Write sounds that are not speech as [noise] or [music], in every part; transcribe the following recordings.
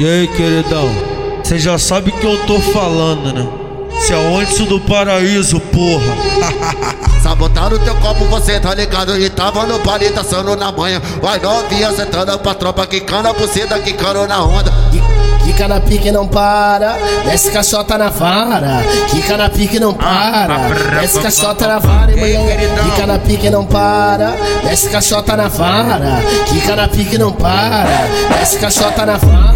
E aí, queridão? Você já sabe que eu tô falando, né? Se é onde do paraíso, porra. [laughs] Sabotando teu copo, você tá ligado? E tava no palito, assando na manhã. Vai novinha, sentando pra tropa, quicando a buceta, quicando na onda. Quica na pique não para, desce caixota na vara. Quica na pique não para, desce caixota na vara, mulher. Quica na pique não para, desce caixota na vara. Quica na pique não para, desce caixota na vara.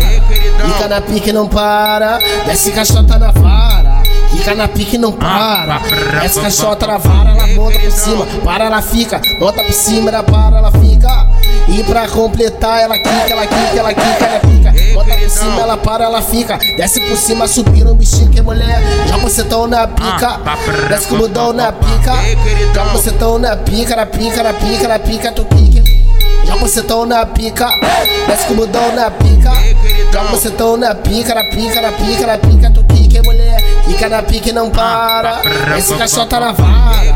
Quica na pique não para, desce caixota na vara. Fica na pique não para. Essa caixota na vara, ela monta por cima. Para, ela fica. Monta por cima, ela para, ela fica. E pra completar, ela quica, ela quica, ela quica, ela pica. Monta por cima, ela para, ela fica. Desce por cima, subir no bichinho que é mulher. Joga você tão na pica. Desce com o mudão na pica. Joga você tão na pica, na pica, na pica, na pica, tu quica. Joga você tão na pica. Desce com o mudão na pica. Joga você tão na pica, na pica, na pica, na pica, tu quica, Fica na pique não para, esse caixota na vara.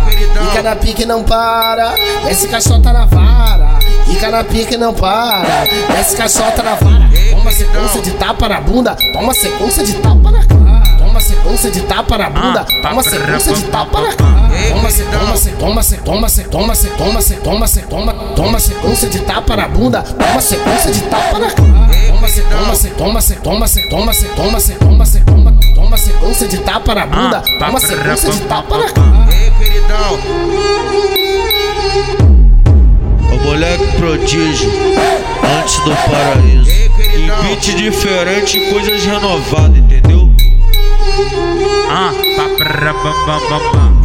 Fica na pique não para, esse caixota na vara. Fica na pique não para, esse caixota na vara. Toma sequência de tapa na bunda, toma sequência de tapa na cara. Toma sequência de tapa na bunda, toma sequência de tapa na cara. Toma se, toma se, toma se, toma se, toma se, toma se, toma toma, toma sequência de tapa na bunda, toma sequência de tapa na cara. Toma se, toma se, toma se, toma se, toma se, toma se, toma se, toma Toma sequência de tapa na bunda, toma sequência de tapa na cara. Ei, queridão. O moleque prodígio, antes do paraíso. Em beat diferente, coisas renovadas, entendeu? Ah, pa, pra, bam, bam, bam, bam.